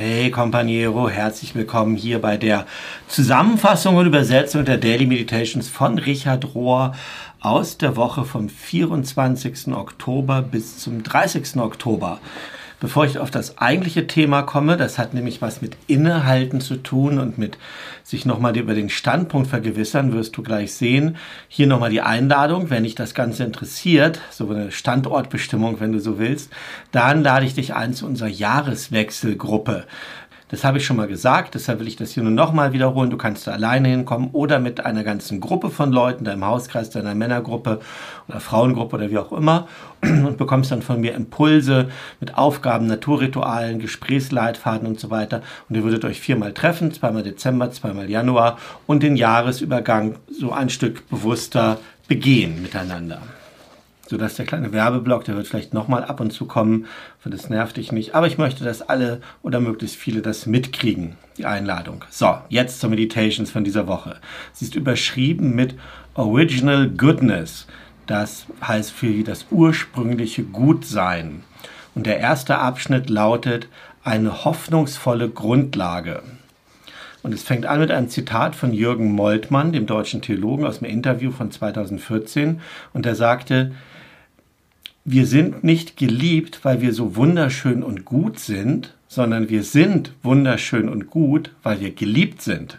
Hey Companiero, herzlich willkommen hier bei der Zusammenfassung und Übersetzung der Daily Meditations von Richard Rohr aus der Woche vom 24. Oktober bis zum 30. Oktober. Bevor ich auf das eigentliche Thema komme, das hat nämlich was mit Innehalten zu tun und mit sich nochmal über den Standpunkt vergewissern, wirst du gleich sehen. Hier nochmal die Einladung, wenn dich das Ganze interessiert, so eine Standortbestimmung, wenn du so willst, dann lade ich dich ein zu unserer Jahreswechselgruppe. Das habe ich schon mal gesagt, deshalb will ich das hier nur nochmal wiederholen. Du kannst da alleine hinkommen oder mit einer ganzen Gruppe von Leuten, deinem Hauskreis, deiner Männergruppe oder Frauengruppe oder wie auch immer und bekommst dann von mir Impulse mit Aufgaben, Naturritualen, Gesprächsleitfaden und so weiter. Und ihr würdet euch viermal treffen, zweimal Dezember, zweimal Januar und den Jahresübergang so ein Stück bewusster begehen miteinander sodass der kleine Werbeblock, der wird vielleicht nochmal ab und zu kommen, weil das nervt dich nicht. Aber ich möchte, dass alle oder möglichst viele das mitkriegen, die Einladung. So, jetzt zur Meditations von dieser Woche. Sie ist überschrieben mit Original Goodness. Das heißt für das ursprüngliche Gutsein. Und der erste Abschnitt lautet eine hoffnungsvolle Grundlage. Und es fängt an mit einem Zitat von Jürgen Moltmann, dem deutschen Theologen, aus dem Interview von 2014. Und er sagte, wir sind nicht geliebt, weil wir so wunderschön und gut sind, sondern wir sind wunderschön und gut, weil wir geliebt sind.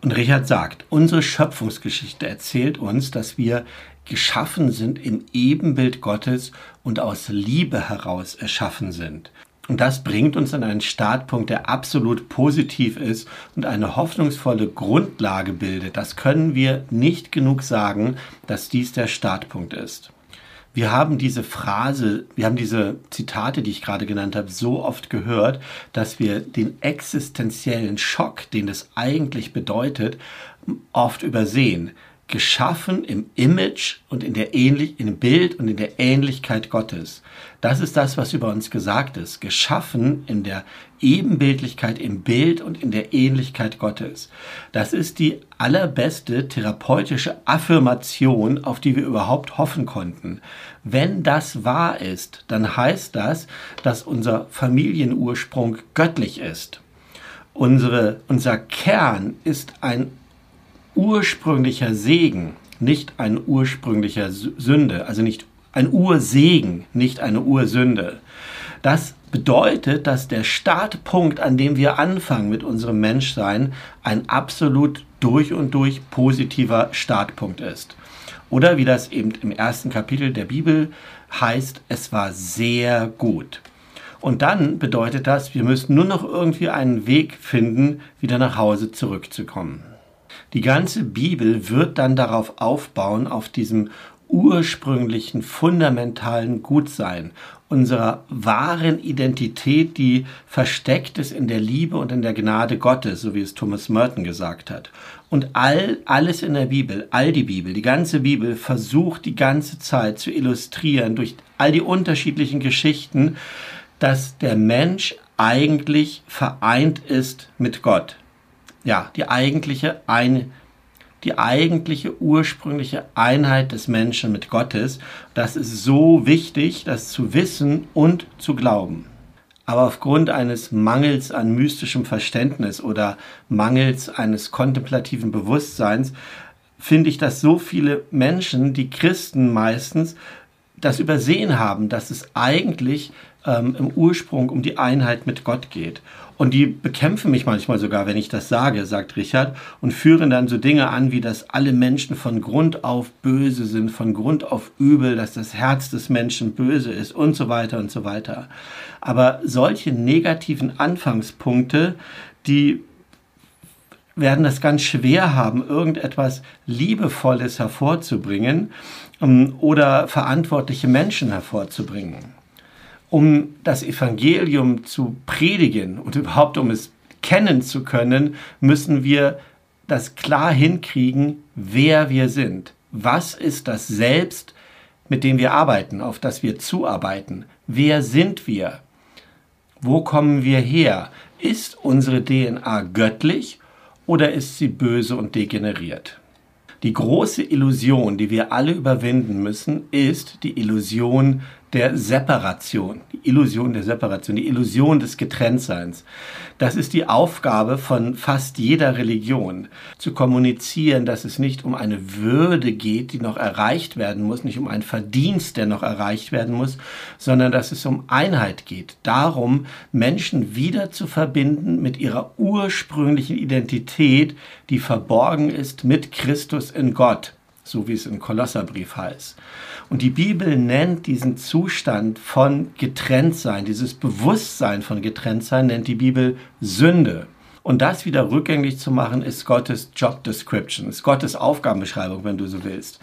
Und Richard sagt, unsere Schöpfungsgeschichte erzählt uns, dass wir geschaffen sind im Ebenbild Gottes und aus Liebe heraus erschaffen sind. Und das bringt uns an einen Startpunkt, der absolut positiv ist und eine hoffnungsvolle Grundlage bildet. Das können wir nicht genug sagen, dass dies der Startpunkt ist wir haben diese Phrase, wir haben diese Zitate, die ich gerade genannt habe, so oft gehört, dass wir den existenziellen Schock, den das eigentlich bedeutet, oft übersehen geschaffen im Image und in der ähnlich, dem Bild und in der Ähnlichkeit Gottes. Das ist das, was über uns gesagt ist. Geschaffen in der Ebenbildlichkeit, im Bild und in der Ähnlichkeit Gottes. Das ist die allerbeste therapeutische Affirmation, auf die wir überhaupt hoffen konnten. Wenn das wahr ist, dann heißt das, dass unser Familienursprung göttlich ist. Unsere, unser Kern ist ein ursprünglicher Segen, nicht ein ursprünglicher Sünde, also nicht ein Ursegen, nicht eine Ursünde. Das bedeutet, dass der Startpunkt, an dem wir anfangen mit unserem Menschsein, ein absolut durch und durch positiver Startpunkt ist. Oder wie das eben im ersten Kapitel der Bibel heißt, es war sehr gut. Und dann bedeutet das, wir müssen nur noch irgendwie einen Weg finden, wieder nach Hause zurückzukommen. Die ganze Bibel wird dann darauf aufbauen, auf diesem ursprünglichen, fundamentalen Gutsein, unserer wahren Identität, die versteckt ist in der Liebe und in der Gnade Gottes, so wie es Thomas Merton gesagt hat. Und all, alles in der Bibel, all die Bibel, die ganze Bibel versucht die ganze Zeit zu illustrieren durch all die unterschiedlichen Geschichten, dass der Mensch eigentlich vereint ist mit Gott ja, die eigentliche, ein, die eigentliche ursprüngliche Einheit des Menschen mit Gottes. Das ist so wichtig, das zu wissen und zu glauben. Aber aufgrund eines Mangels an mystischem Verständnis oder Mangels eines kontemplativen Bewusstseins finde ich, dass so viele Menschen, die Christen meistens, das übersehen haben, dass es eigentlich ähm, im Ursprung um die Einheit mit Gott geht. Und die bekämpfen mich manchmal sogar, wenn ich das sage, sagt Richard, und führen dann so Dinge an, wie dass alle Menschen von Grund auf böse sind, von Grund auf übel, dass das Herz des Menschen böse ist und so weiter und so weiter. Aber solche negativen Anfangspunkte, die werden das ganz schwer haben, irgendetwas Liebevolles hervorzubringen ähm, oder verantwortliche Menschen hervorzubringen um das Evangelium zu predigen und überhaupt um es kennen zu können, müssen wir das klar hinkriegen, wer wir sind. Was ist das Selbst, mit dem wir arbeiten, auf das wir zuarbeiten? Wer sind wir? Wo kommen wir her? Ist unsere DNA göttlich oder ist sie böse und degeneriert? Die große Illusion, die wir alle überwinden müssen, ist die Illusion der Separation, die Illusion der Separation, die Illusion des Getrenntseins. Das ist die Aufgabe von fast jeder Religion, zu kommunizieren, dass es nicht um eine Würde geht, die noch erreicht werden muss, nicht um einen Verdienst, der noch erreicht werden muss, sondern dass es um Einheit geht. Darum, Menschen wieder zu verbinden mit ihrer ursprünglichen Identität, die verborgen ist mit Christus in Gott so wie es im Kolosserbrief heißt. Und die Bibel nennt diesen Zustand von Getrenntsein, dieses Bewusstsein von Getrenntsein, nennt die Bibel Sünde. Und das wieder rückgängig zu machen, ist Gottes Job Description, ist Gottes Aufgabenbeschreibung, wenn du so willst.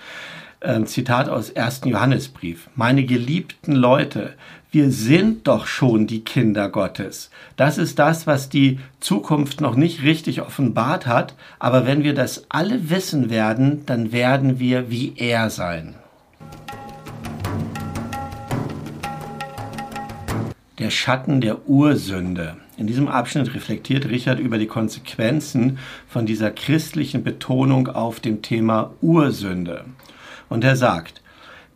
Ein Zitat aus 1. Johannesbrief. Meine geliebten Leute, wir sind doch schon die Kinder Gottes. Das ist das, was die Zukunft noch nicht richtig offenbart hat, aber wenn wir das alle wissen werden, dann werden wir wie er sein. Der Schatten der Ursünde. In diesem Abschnitt reflektiert Richard über die Konsequenzen von dieser christlichen Betonung auf dem Thema Ursünde. Und er sagt,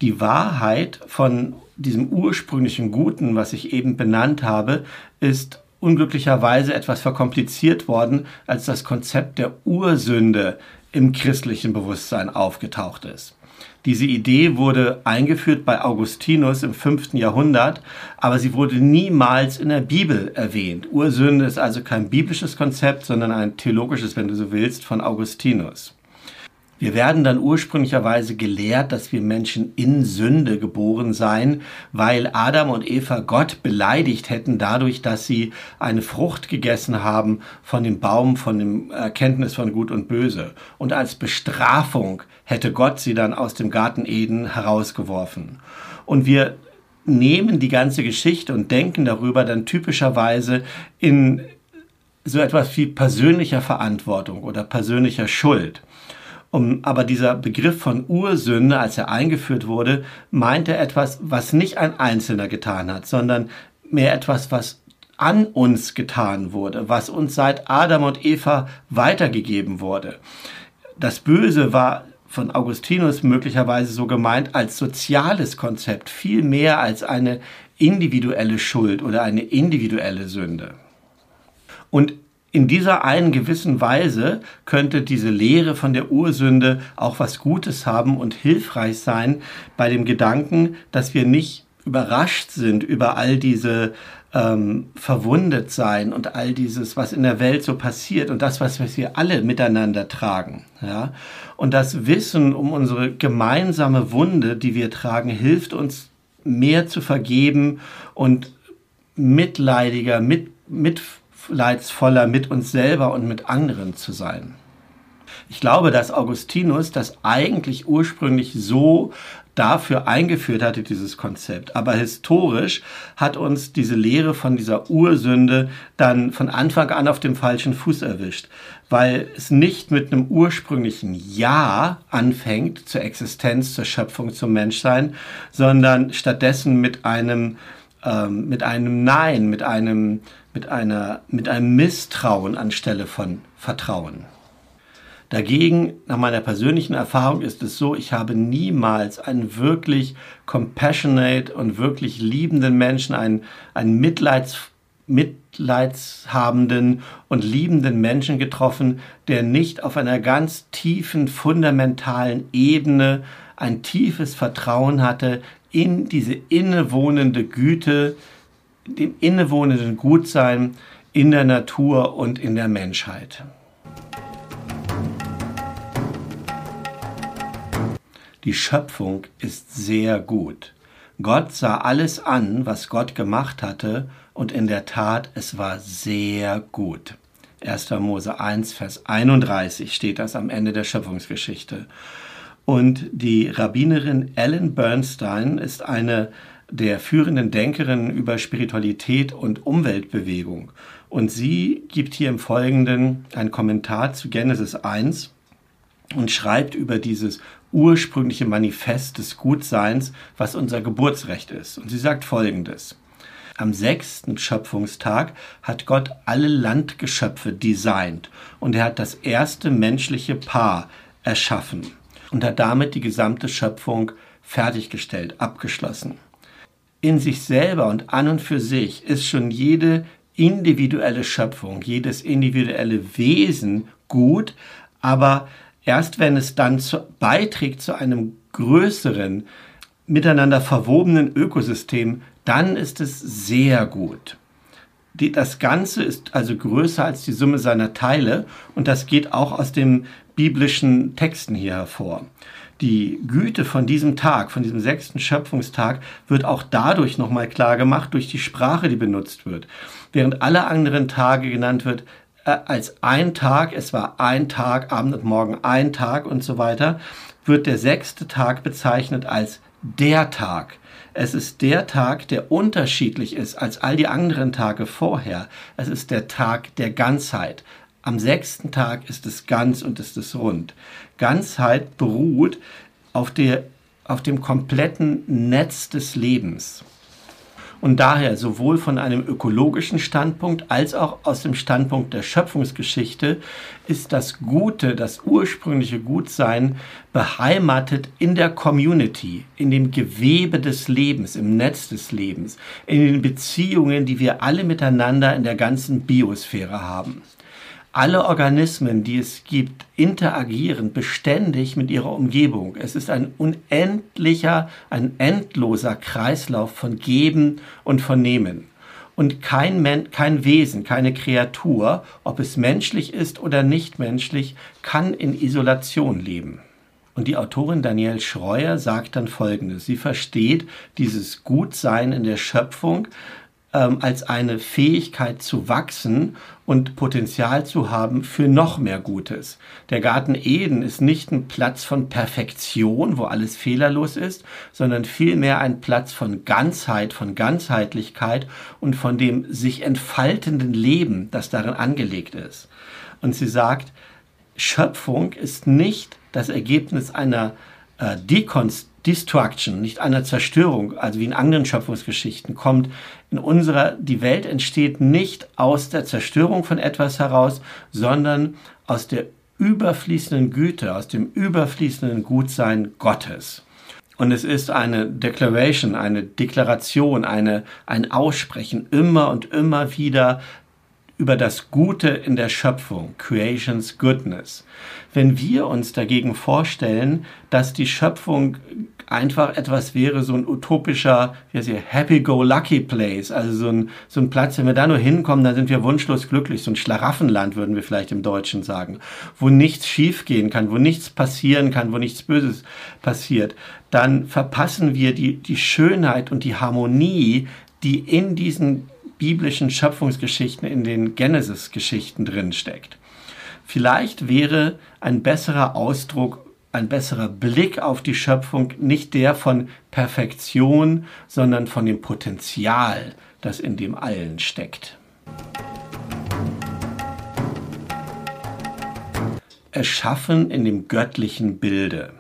die Wahrheit von diesem ursprünglichen Guten, was ich eben benannt habe, ist unglücklicherweise etwas verkompliziert worden, als das Konzept der Ursünde im christlichen Bewusstsein aufgetaucht ist. Diese Idee wurde eingeführt bei Augustinus im 5. Jahrhundert, aber sie wurde niemals in der Bibel erwähnt. Ursünde ist also kein biblisches Konzept, sondern ein theologisches, wenn du so willst, von Augustinus. Wir werden dann ursprünglicherweise gelehrt, dass wir Menschen in Sünde geboren seien, weil Adam und Eva Gott beleidigt hätten dadurch, dass sie eine Frucht gegessen haben von dem Baum, von dem Erkenntnis von Gut und Böse. Und als Bestrafung hätte Gott sie dann aus dem Garten Eden herausgeworfen. Und wir nehmen die ganze Geschichte und denken darüber dann typischerweise in so etwas wie persönlicher Verantwortung oder persönlicher Schuld. Um, aber dieser Begriff von Ursünde, als er eingeführt wurde, meinte etwas, was nicht ein Einzelner getan hat, sondern mehr etwas, was an uns getan wurde, was uns seit Adam und Eva weitergegeben wurde. Das Böse war von Augustinus möglicherweise so gemeint als soziales Konzept, viel mehr als eine individuelle Schuld oder eine individuelle Sünde. Und in dieser einen gewissen Weise könnte diese Lehre von der Ursünde auch was Gutes haben und hilfreich sein bei dem Gedanken, dass wir nicht überrascht sind über all diese ähm, verwundet sein und all dieses, was in der Welt so passiert und das, was wir alle miteinander tragen. Ja? Und das Wissen um unsere gemeinsame Wunde, die wir tragen, hilft uns mehr zu vergeben und mitleidiger, mit, mit mitleidsvoller mit uns selber und mit anderen zu sein. Ich glaube, dass Augustinus das eigentlich ursprünglich so dafür eingeführt hatte, dieses Konzept. Aber historisch hat uns diese Lehre von dieser Ursünde dann von Anfang an auf dem falschen Fuß erwischt, weil es nicht mit einem ursprünglichen Ja anfängt zur Existenz, zur Schöpfung, zum Menschsein, sondern stattdessen mit einem, ähm, mit einem Nein, mit einem mit, einer, mit einem Misstrauen anstelle von Vertrauen. Dagegen, nach meiner persönlichen Erfahrung, ist es so, ich habe niemals einen wirklich compassionate und wirklich liebenden Menschen, einen, einen Mitleids, mitleidshabenden und liebenden Menschen getroffen, der nicht auf einer ganz tiefen, fundamentalen Ebene ein tiefes Vertrauen hatte in diese innewohnende Güte, dem innewohnenden Gutsein in der Natur und in der Menschheit. Die Schöpfung ist sehr gut. Gott sah alles an, was Gott gemacht hatte, und in der Tat, es war sehr gut. 1. Mose 1, Vers 31 steht das am Ende der Schöpfungsgeschichte. Und die Rabbinerin Ellen Bernstein ist eine der führenden Denkerin über Spiritualität und Umweltbewegung. Und sie gibt hier im Folgenden einen Kommentar zu Genesis 1 und schreibt über dieses ursprüngliche Manifest des Gutseins, was unser Geburtsrecht ist. Und sie sagt Folgendes. Am sechsten Schöpfungstag hat Gott alle Landgeschöpfe designt und er hat das erste menschliche Paar erschaffen und hat damit die gesamte Schöpfung fertiggestellt, abgeschlossen. In sich selber und an und für sich ist schon jede individuelle Schöpfung, jedes individuelle Wesen gut, aber erst wenn es dann zu, beiträgt zu einem größeren, miteinander verwobenen Ökosystem, dann ist es sehr gut. Die, das Ganze ist also größer als die Summe seiner Teile und das geht auch aus den biblischen Texten hier hervor. Die Güte von diesem Tag, von diesem sechsten Schöpfungstag, wird auch dadurch nochmal klar gemacht, durch die Sprache, die benutzt wird. Während alle anderen Tage genannt wird äh, als ein Tag, es war ein Tag, Abend und Morgen ein Tag und so weiter, wird der sechste Tag bezeichnet als der Tag. Es ist der Tag, der unterschiedlich ist als all die anderen Tage vorher. Es ist der Tag der Ganzheit. Am sechsten Tag ist es ganz und ist es rund. Ganzheit beruht auf, der, auf dem kompletten Netz des Lebens und daher sowohl von einem ökologischen Standpunkt als auch aus dem Standpunkt der Schöpfungsgeschichte ist das Gute, das ursprüngliche Gutsein beheimatet in der Community, in dem Gewebe des Lebens, im Netz des Lebens, in den Beziehungen, die wir alle miteinander in der ganzen Biosphäre haben. Alle Organismen, die es gibt, interagieren beständig mit ihrer Umgebung. Es ist ein unendlicher, ein endloser Kreislauf von Geben und von Nehmen. Und kein, Men kein Wesen, keine Kreatur, ob es menschlich ist oder nicht menschlich, kann in Isolation leben. Und die Autorin Danielle Schreuer sagt dann Folgendes. Sie versteht dieses Gutsein in der Schöpfung ähm, als eine Fähigkeit zu wachsen und Potenzial zu haben für noch mehr Gutes. Der Garten Eden ist nicht ein Platz von Perfektion, wo alles fehlerlos ist, sondern vielmehr ein Platz von Ganzheit, von Ganzheitlichkeit und von dem sich entfaltenden Leben, das darin angelegt ist. Und sie sagt, Schöpfung ist nicht das Ergebnis einer äh, Dekonstruktion, Destruction, nicht einer Zerstörung, also wie in anderen Schöpfungsgeschichten kommt, in unserer, die Welt entsteht nicht aus der Zerstörung von etwas heraus, sondern aus der überfließenden Güte, aus dem überfließenden Gutsein Gottes. Und es ist eine Declaration, eine Deklaration, eine, ein Aussprechen immer und immer wieder über das Gute in der Schöpfung, Creation's Goodness. Wenn wir uns dagegen vorstellen, dass die Schöpfung einfach etwas wäre, so ein utopischer, wie heißt hier, happy-go-lucky place, also so ein, so ein Platz, wenn wir da nur hinkommen, dann sind wir wunschlos glücklich, so ein Schlaraffenland würden wir vielleicht im Deutschen sagen, wo nichts schiefgehen kann, wo nichts passieren kann, wo nichts Böses passiert, dann verpassen wir die, die Schönheit und die Harmonie, die in diesen biblischen Schöpfungsgeschichten, in den Genesis-Geschichten drin steckt. Vielleicht wäre ein besserer Ausdruck, ein besserer Blick auf die Schöpfung nicht der von Perfektion, sondern von dem Potenzial, das in dem Allen steckt. Erschaffen in dem göttlichen Bilde.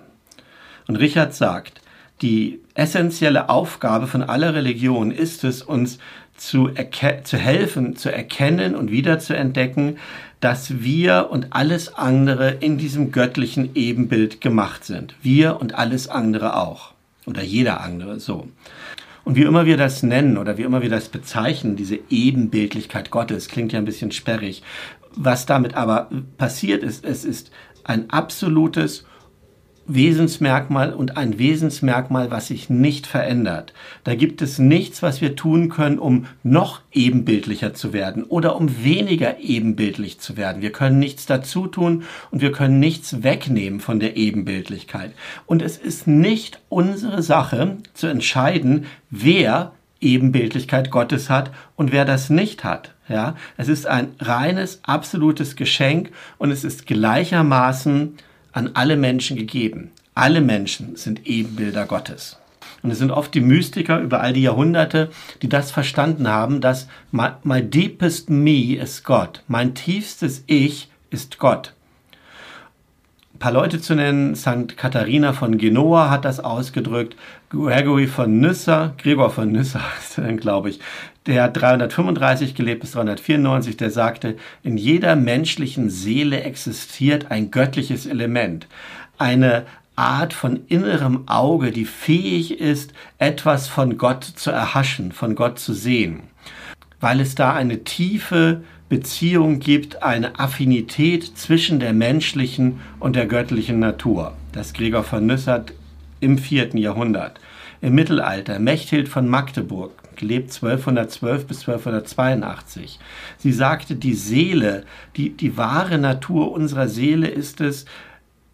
Und Richard sagt, die essentielle Aufgabe von aller Religion ist es, uns zu, zu helfen, zu erkennen und wieder zu entdecken, dass wir und alles andere in diesem göttlichen Ebenbild gemacht sind. Wir und alles andere auch. Oder jeder andere so. Und wie immer wir das nennen oder wie immer wir das bezeichnen, diese Ebenbildlichkeit Gottes, klingt ja ein bisschen sperrig. Was damit aber passiert ist, es ist ein absolutes Wesensmerkmal und ein Wesensmerkmal, was sich nicht verändert. Da gibt es nichts, was wir tun können, um noch ebenbildlicher zu werden oder um weniger ebenbildlich zu werden. Wir können nichts dazu tun und wir können nichts wegnehmen von der Ebenbildlichkeit. Und es ist nicht unsere Sache zu entscheiden, wer Ebenbildlichkeit Gottes hat und wer das nicht hat. Ja, es ist ein reines, absolutes Geschenk und es ist gleichermaßen an alle Menschen gegeben. Alle Menschen sind Ebenbilder Gottes. Und es sind oft die Mystiker über all die Jahrhunderte, die das verstanden haben, dass my, my deepest me ist Gott. Mein tiefstes Ich ist Gott. Ein paar Leute zu nennen, St. Katharina von Genoa hat das ausgedrückt, Gregory von Nyssa, Gregor von Nyssa, glaube ich, der hat 335 gelebt bis 394, der sagte, in jeder menschlichen Seele existiert ein göttliches Element, eine, Art von innerem Auge, die fähig ist, etwas von Gott zu erhaschen, von Gott zu sehen, weil es da eine tiefe Beziehung gibt, eine Affinität zwischen der menschlichen und der göttlichen Natur. Das Gregor von Nüssert im vierten Jahrhundert. Im Mittelalter Mechthild von Magdeburg, gelebt 1212 bis 1282. Sie sagte, die Seele, die, die wahre Natur unserer Seele ist es,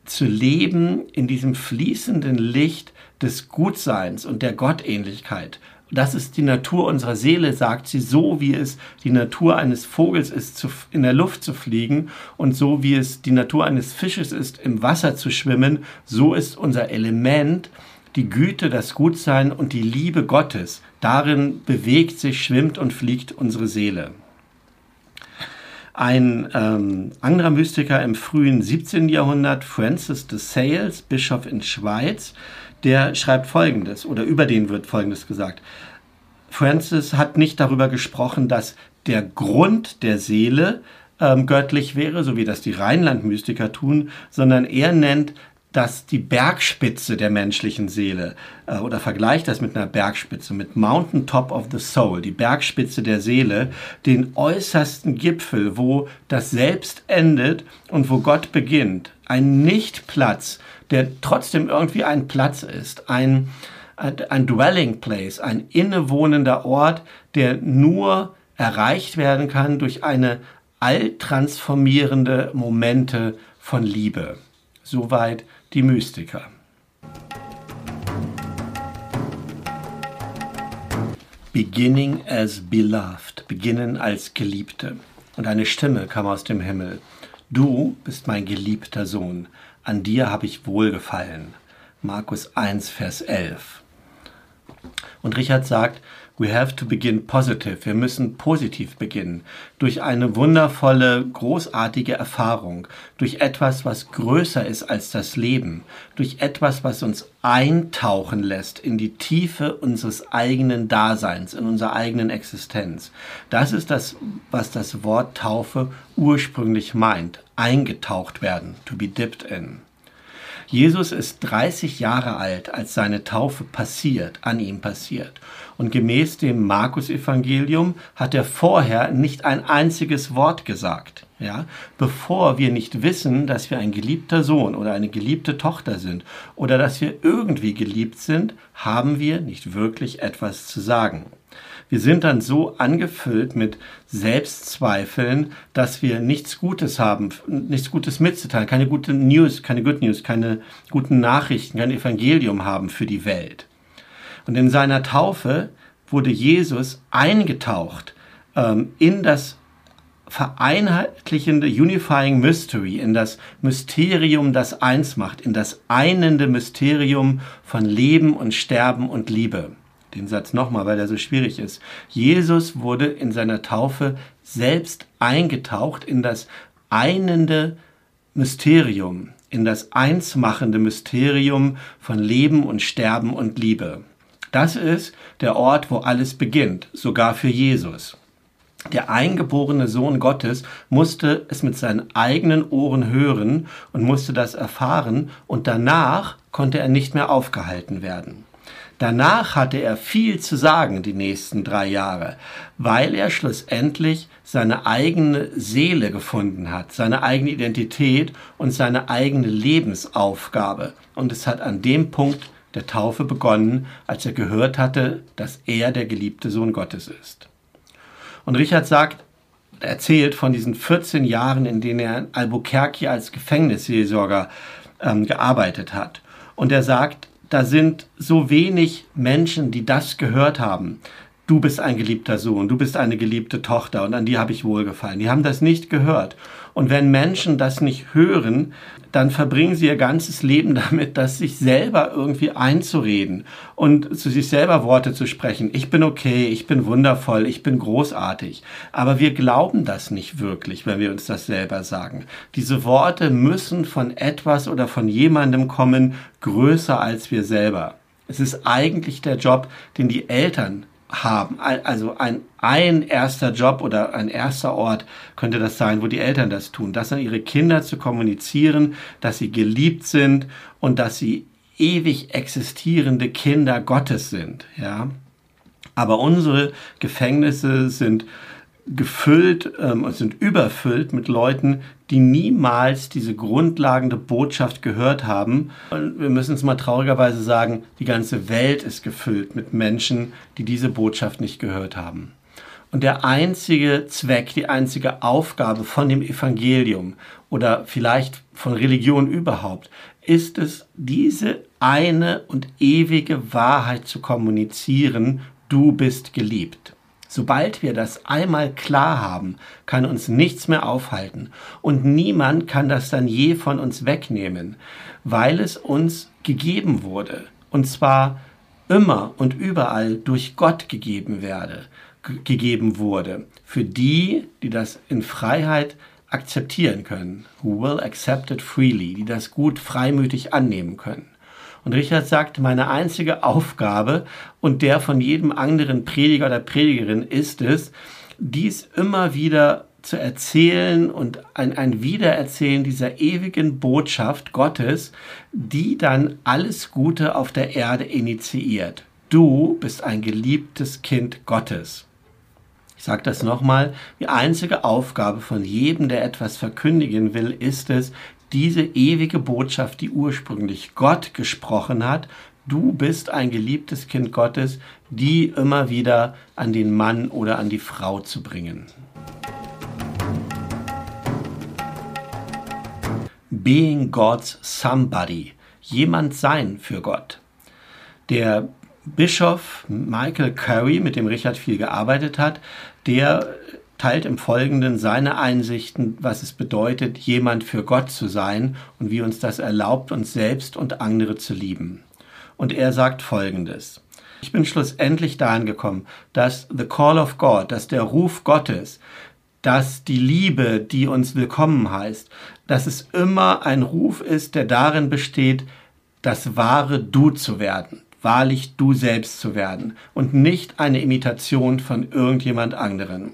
zu leben in diesem fließenden Licht des Gutseins und der Gottähnlichkeit das ist die Natur unserer Seele, sagt sie, so wie es die Natur eines Vogels ist, zu, in der Luft zu fliegen und so wie es die Natur eines Fisches ist, im Wasser zu schwimmen, so ist unser Element die Güte, das Gutsein und die Liebe Gottes. Darin bewegt sich, schwimmt und fliegt unsere Seele. Ein ähm, anderer Mystiker im frühen 17. Jahrhundert, Francis de Sales, Bischof in Schweiz, der schreibt Folgendes oder über den wird Folgendes gesagt. Francis hat nicht darüber gesprochen, dass der Grund der Seele ähm, göttlich wäre, so wie das die Rheinland-Mystiker tun, sondern er nennt dass die Bergspitze der menschlichen Seele äh, oder vergleicht das mit einer Bergspitze, mit Mountain Top of the Soul, die Bergspitze der Seele, den äußersten Gipfel, wo das Selbst endet und wo Gott beginnt. Ein Nichtplatz, der trotzdem irgendwie ein Platz ist, ein, ein Dwelling Place, ein innewohnender Ort, der nur erreicht werden kann durch eine alltransformierende Momente von Liebe. Soweit die Mystiker. Beginning as beloved, beginnen als Geliebte. Und eine Stimme kam aus dem Himmel. Du bist mein geliebter Sohn, an dir habe ich wohlgefallen. Markus 1, Vers 11. Und Richard sagt, We have to begin positive. Wir müssen positiv beginnen. Durch eine wundervolle, großartige Erfahrung. Durch etwas, was größer ist als das Leben. Durch etwas, was uns eintauchen lässt in die Tiefe unseres eigenen Daseins, in unserer eigenen Existenz. Das ist das, was das Wort Taufe ursprünglich meint. Eingetaucht werden. To be dipped in. Jesus ist 30 Jahre alt, als seine Taufe passiert, an ihm passiert. Und gemäß dem Markus-Evangelium hat er vorher nicht ein einziges Wort gesagt. Ja, bevor wir nicht wissen, dass wir ein geliebter Sohn oder eine geliebte Tochter sind oder dass wir irgendwie geliebt sind, haben wir nicht wirklich etwas zu sagen. Wir sind dann so angefüllt mit Selbstzweifeln, dass wir nichts Gutes haben, nichts Gutes mitzuteilen, keine gute News, keine Good News, keine guten Nachrichten, kein Evangelium haben für die Welt. Und in seiner Taufe wurde Jesus eingetaucht ähm, in das vereinheitlichende Unifying Mystery, in das Mysterium, das eins macht, in das einende Mysterium von Leben und Sterben und Liebe. Den Satz nochmal, weil er so schwierig ist. Jesus wurde in seiner Taufe selbst eingetaucht in das einende Mysterium, in das einsmachende Mysterium von Leben und Sterben und Liebe. Das ist der Ort, wo alles beginnt, sogar für Jesus. Der eingeborene Sohn Gottes musste es mit seinen eigenen Ohren hören und musste das erfahren und danach konnte er nicht mehr aufgehalten werden. Danach hatte er viel zu sagen die nächsten drei Jahre, weil er schlussendlich seine eigene Seele gefunden hat, seine eigene Identität und seine eigene Lebensaufgabe. Und es hat an dem Punkt der Taufe begonnen, als er gehört hatte, dass er der geliebte Sohn Gottes ist. Und Richard sagt, erzählt von diesen 14 Jahren, in denen er in Albuquerque als Gefängnisseelsorger ähm, gearbeitet hat. Und er sagt, da sind so wenig Menschen, die das gehört haben. Du bist ein geliebter Sohn, du bist eine geliebte Tochter und an die habe ich wohlgefallen. Die haben das nicht gehört. Und wenn Menschen das nicht hören, dann verbringen sie ihr ganzes Leben damit, das sich selber irgendwie einzureden und zu sich selber Worte zu sprechen. Ich bin okay, ich bin wundervoll, ich bin großartig. Aber wir glauben das nicht wirklich, wenn wir uns das selber sagen. Diese Worte müssen von etwas oder von jemandem kommen, größer als wir selber. Es ist eigentlich der Job, den die Eltern haben. Also ein, ein erster Job oder ein erster Ort könnte das sein, wo die Eltern das tun, das an ihre Kinder zu kommunizieren, dass sie geliebt sind und dass sie ewig existierende Kinder Gottes sind, ja. Aber unsere Gefängnisse sind gefüllt ähm, und sind überfüllt mit Leuten, die niemals diese grundlegende Botschaft gehört haben. Und wir müssen es mal traurigerweise sagen, die ganze Welt ist gefüllt mit Menschen, die diese Botschaft nicht gehört haben. Und der einzige Zweck, die einzige Aufgabe von dem Evangelium oder vielleicht von Religion überhaupt, ist es, diese eine und ewige Wahrheit zu kommunizieren, du bist geliebt. Sobald wir das einmal klar haben, kann uns nichts mehr aufhalten und niemand kann das dann je von uns wegnehmen, weil es uns gegeben wurde und zwar immer und überall durch Gott gegeben werde, gegeben wurde, für die, die das in Freiheit akzeptieren können, who will accept it freely, die das gut freimütig annehmen können. Und Richard sagt, meine einzige Aufgabe und der von jedem anderen Prediger oder Predigerin ist es, dies immer wieder zu erzählen und ein, ein Wiedererzählen dieser ewigen Botschaft Gottes, die dann alles Gute auf der Erde initiiert. Du bist ein geliebtes Kind Gottes. Ich sage das nochmal, die einzige Aufgabe von jedem, der etwas verkündigen will, ist es, diese ewige Botschaft, die ursprünglich Gott gesprochen hat, du bist ein geliebtes Kind Gottes, die immer wieder an den Mann oder an die Frau zu bringen. Being God's Somebody, jemand sein für Gott. Der Bischof Michael Curry, mit dem Richard viel gearbeitet hat, der teilt im Folgenden seine Einsichten, was es bedeutet, jemand für Gott zu sein und wie uns das erlaubt, uns selbst und andere zu lieben. Und er sagt Folgendes. Ich bin schlussendlich dahin gekommen, dass the call of God, dass der Ruf Gottes, dass die Liebe, die uns willkommen heißt, dass es immer ein Ruf ist, der darin besteht, das wahre Du zu werden, wahrlich du selbst zu werden und nicht eine Imitation von irgendjemand anderen.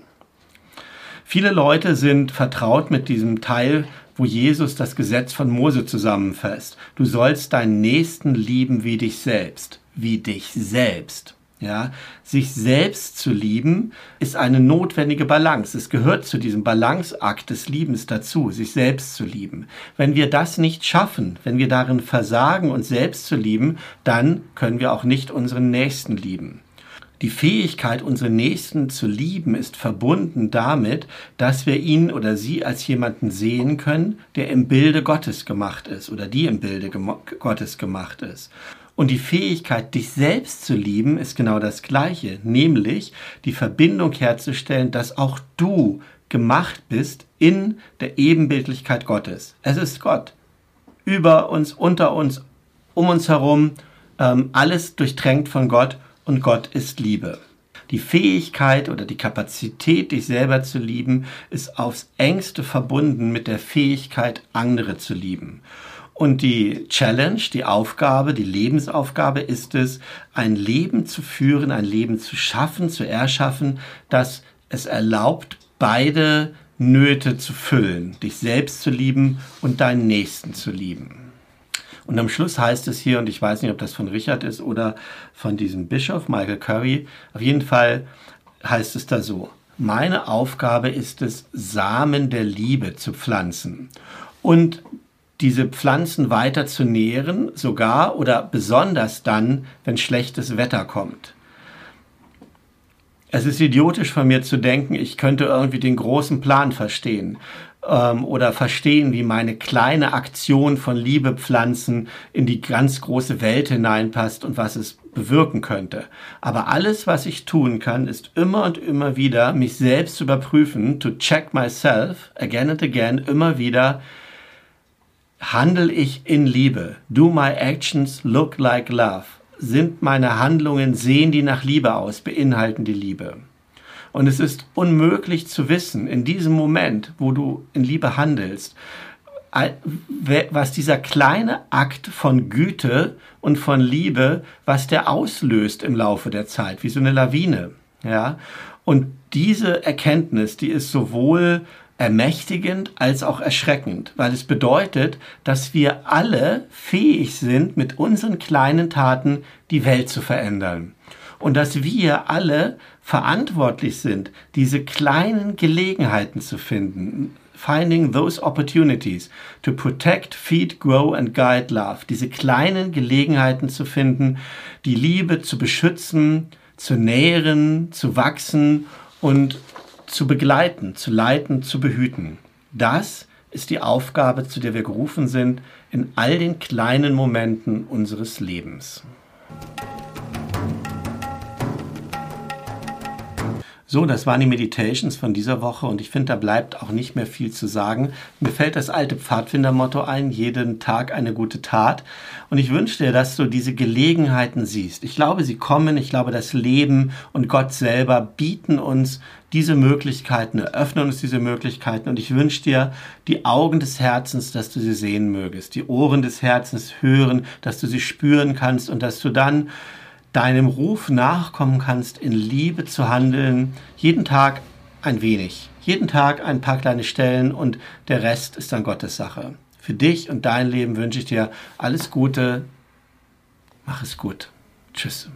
Viele Leute sind vertraut mit diesem Teil, wo Jesus das Gesetz von Mose zusammenfasst. Du sollst deinen Nächsten lieben wie dich selbst, wie dich selbst. Ja, sich selbst zu lieben ist eine notwendige Balance. Es gehört zu diesem Balanceakt des Liebens dazu, sich selbst zu lieben. Wenn wir das nicht schaffen, wenn wir darin versagen, uns selbst zu lieben, dann können wir auch nicht unseren Nächsten lieben. Die Fähigkeit, unsere Nächsten zu lieben, ist verbunden damit, dass wir ihn oder sie als jemanden sehen können, der im Bilde Gottes gemacht ist oder die im Bilde Gottes gemacht ist. Und die Fähigkeit, dich selbst zu lieben, ist genau das Gleiche, nämlich die Verbindung herzustellen, dass auch du gemacht bist in der Ebenbildlichkeit Gottes. Es ist Gott. Über uns, unter uns, um uns herum, ähm, alles durchtränkt von Gott und Gott ist Liebe. Die Fähigkeit oder die Kapazität, dich selber zu lieben, ist aufs engste verbunden mit der Fähigkeit, andere zu lieben. Und die Challenge, die Aufgabe, die Lebensaufgabe ist es, ein Leben zu führen, ein Leben zu schaffen, zu erschaffen, das es erlaubt, beide Nöte zu füllen, dich selbst zu lieben und deinen Nächsten zu lieben. Und am Schluss heißt es hier, und ich weiß nicht, ob das von Richard ist oder von diesem Bischof Michael Curry, auf jeden Fall heißt es da so, meine Aufgabe ist es, Samen der Liebe zu pflanzen und diese Pflanzen weiter zu nähren, sogar oder besonders dann, wenn schlechtes Wetter kommt. Es ist idiotisch von mir zu denken, ich könnte irgendwie den großen Plan verstehen ähm, oder verstehen, wie meine kleine Aktion von Liebe pflanzen in die ganz große Welt hineinpasst und was es bewirken könnte. Aber alles, was ich tun kann, ist immer und immer wieder, mich selbst zu überprüfen, to check myself again and again, immer wieder, handle ich in Liebe? Do my actions look like love? Sind meine Handlungen, sehen die nach Liebe aus, beinhalten die Liebe? Und es ist unmöglich zu wissen, in diesem Moment, wo du in Liebe handelst, was dieser kleine Akt von Güte und von Liebe, was der auslöst im Laufe der Zeit, wie so eine Lawine. Ja? Und diese Erkenntnis, die ist sowohl ermächtigend als auch erschreckend, weil es bedeutet, dass wir alle fähig sind, mit unseren kleinen Taten die Welt zu verändern. Und dass wir alle verantwortlich sind, diese kleinen Gelegenheiten zu finden, finding those opportunities to protect, feed, grow and guide love. Diese kleinen Gelegenheiten zu finden, die Liebe zu beschützen, zu nähren, zu wachsen und zu begleiten, zu leiten, zu behüten. Das ist die Aufgabe, zu der wir gerufen sind in all den kleinen Momenten unseres Lebens. So, das waren die Meditations von dieser Woche und ich finde, da bleibt auch nicht mehr viel zu sagen. Mir fällt das alte Pfadfinder-Motto ein, jeden Tag eine gute Tat. Und ich wünsche dir, dass du diese Gelegenheiten siehst. Ich glaube, sie kommen. Ich glaube, das Leben und Gott selber bieten uns diese Möglichkeiten, eröffnen uns diese Möglichkeiten. Und ich wünsche dir die Augen des Herzens, dass du sie sehen mögest, die Ohren des Herzens hören, dass du sie spüren kannst und dass du dann deinem Ruf nachkommen kannst, in Liebe zu handeln, jeden Tag ein wenig, jeden Tag ein paar kleine Stellen und der Rest ist dann Gottes Sache. Für dich und dein Leben wünsche ich dir alles Gute. Mach es gut. Tschüss.